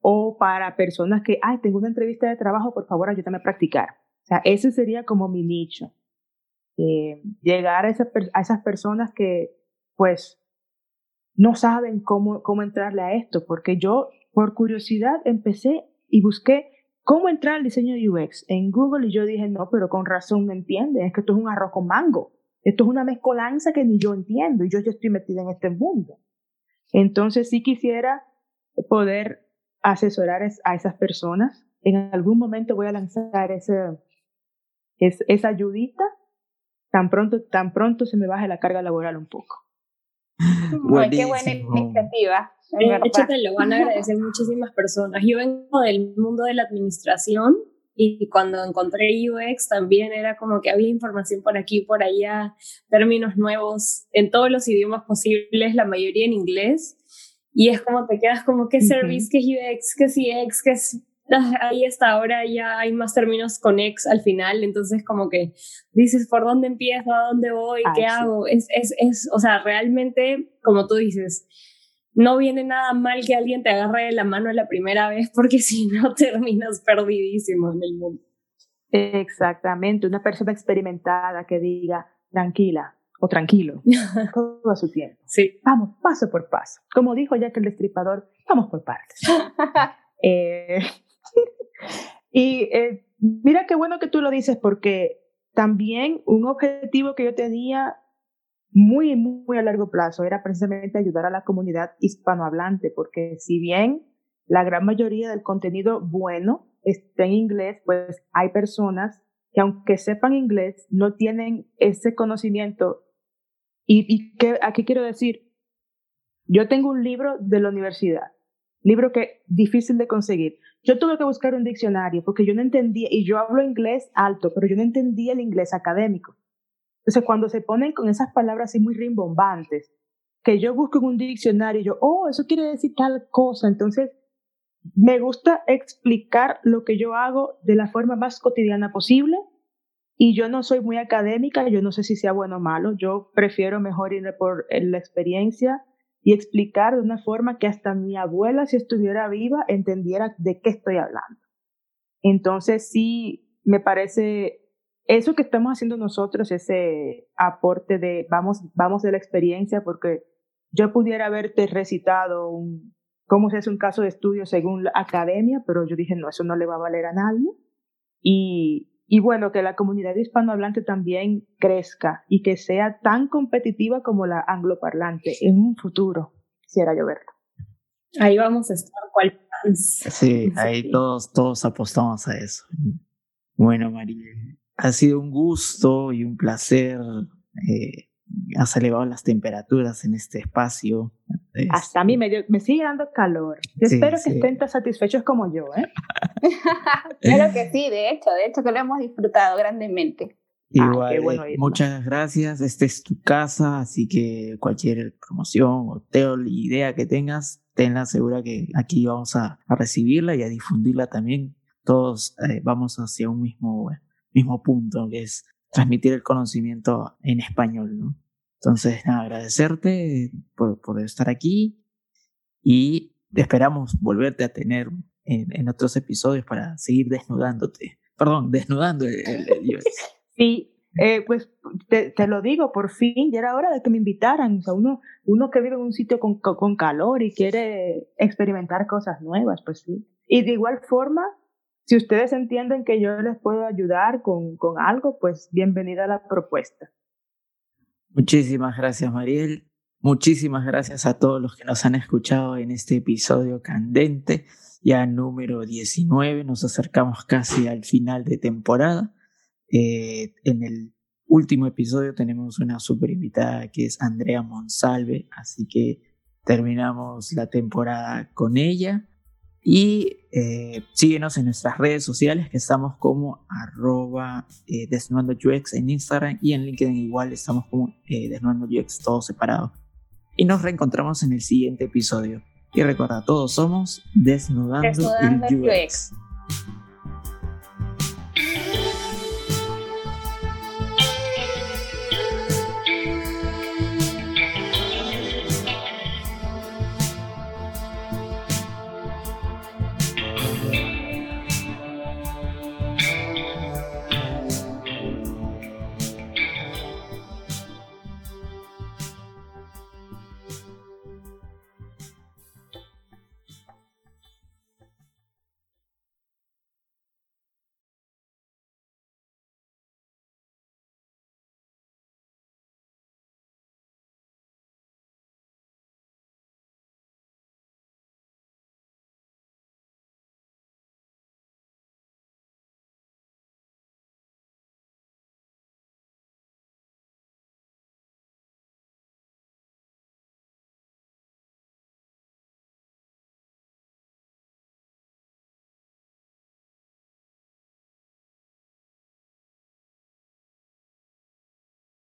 o para personas que, ay, tengo una entrevista de trabajo, por favor, ayúdame a practicar. O sea, ese sería como mi nicho. Eh, llegar a, a, esas personas que, pues, no saben cómo, cómo entrarle a esto, porque yo, por curiosidad, empecé y busqué cómo entrar al diseño de UX en Google y yo dije, no, pero con razón me entienden, es que esto es un arroz con mango. Esto es una mezcolanza que ni yo entiendo y yo ya estoy metida en este mundo. Entonces sí quisiera poder asesorar a esas personas. En algún momento voy a lanzar ese, esa ayudita tan pronto, tan pronto se me baje la carga laboral un poco. qué buena iniciativa. De hecho, te lo van a agradecer muchísimas personas. Yo vengo del mundo de la administración y cuando encontré UX también era como que había información por aquí y por allá, términos nuevos en todos los idiomas posibles, la mayoría en inglés. Y es como te quedas como, ¿qué service, qué UX, qué CX, qué es... Ah, ahí está, ahora ya hay más términos con X al final, entonces como que dices, ¿por dónde empiezo? ¿A dónde voy? ¿Qué hago? Es, es, es, o sea, realmente, como tú dices, no viene nada mal que alguien te agarre de la mano la primera vez porque si no terminas perdidísimo en el mundo. Exactamente, una persona experimentada que diga, tranquila o tranquilo, todo a su tiempo. Sí. Vamos, paso por paso. Como dijo ya que el destripador, vamos por partes. eh, y eh, mira qué bueno que tú lo dices porque también un objetivo que yo tenía muy, muy a largo plazo era precisamente ayudar a la comunidad hispanohablante, porque si bien la gran mayoría del contenido bueno está en inglés, pues hay personas que aunque sepan inglés, no tienen ese conocimiento. ¿Y, y qué, a qué quiero decir? Yo tengo un libro de la universidad, libro que difícil de conseguir. Yo tuve que buscar un diccionario porque yo no entendía, y yo hablo inglés alto, pero yo no entendía el inglés académico. Entonces, cuando se ponen con esas palabras así muy rimbombantes, que yo busco en un diccionario y yo, oh, eso quiere decir tal cosa. Entonces, me gusta explicar lo que yo hago de la forma más cotidiana posible. Y yo no soy muy académica, yo no sé si sea bueno o malo, yo prefiero mejor ir por la experiencia y explicar de una forma que hasta mi abuela, si estuviera viva, entendiera de qué estoy hablando. Entonces, sí, me parece eso que estamos haciendo nosotros, ese aporte de vamos, vamos de la experiencia, porque yo pudiera haberte recitado un, cómo se hace un caso de estudio según la academia, pero yo dije, no, eso no le va a valer a nadie. Y, y bueno, que la comunidad hispanohablante también crezca y que sea tan competitiva como la angloparlante en un futuro, quisiera yo verlo. Ahí vamos a estar cual Sí, ahí todos, todos apostamos a eso. Bueno, María, ha sido un gusto y un placer. Eh, has elevado las temperaturas en este espacio. Hasta a mí me, me sigue dando calor. Yo espero que estén tan satisfechos como yo. ¿eh? Espero que sí, de hecho, de hecho que lo hemos disfrutado grandemente. Igual, eh, muchas gracias. Esta es tu casa, así que cualquier promoción o idea que tengas, tenla segura que aquí vamos a, recibirla y a difundirla también. Todos eh, vamos hacia un mismo mismo punto, que es transmitir el conocimiento en español, ¿no? Entonces, nada, agradecerte por, por estar aquí y esperamos volverte a tener en, otros episodios para seguir desnudándote. Perdón, desnudando el, Sí, eh, pues te, te, lo digo, por fin, ya era hora de que me invitaran. O sea, uno, uno que vive en un sitio con, con calor y quiere experimentar cosas nuevas, pues sí. Y de igual forma, si ustedes entienden que yo les puedo ayudar con, con algo, pues bienvenida a la propuesta. Muchísimas gracias, Mariel. Muchísimas gracias a todos los que nos han escuchado en este episodio candente, ya número 19. Nos acercamos casi al final de temporada. Eh, en el último episodio tenemos una super invitada que es Andrea Monsalve, así que terminamos la temporada con ella. Y eh, síguenos en nuestras redes sociales que estamos como arroba eh, UX en Instagram y en LinkedIn igual estamos como eh, desnudando UX todo separado. Y nos reencontramos en el siguiente episodio. Y recuerda, todos somos Desnudando, el UX.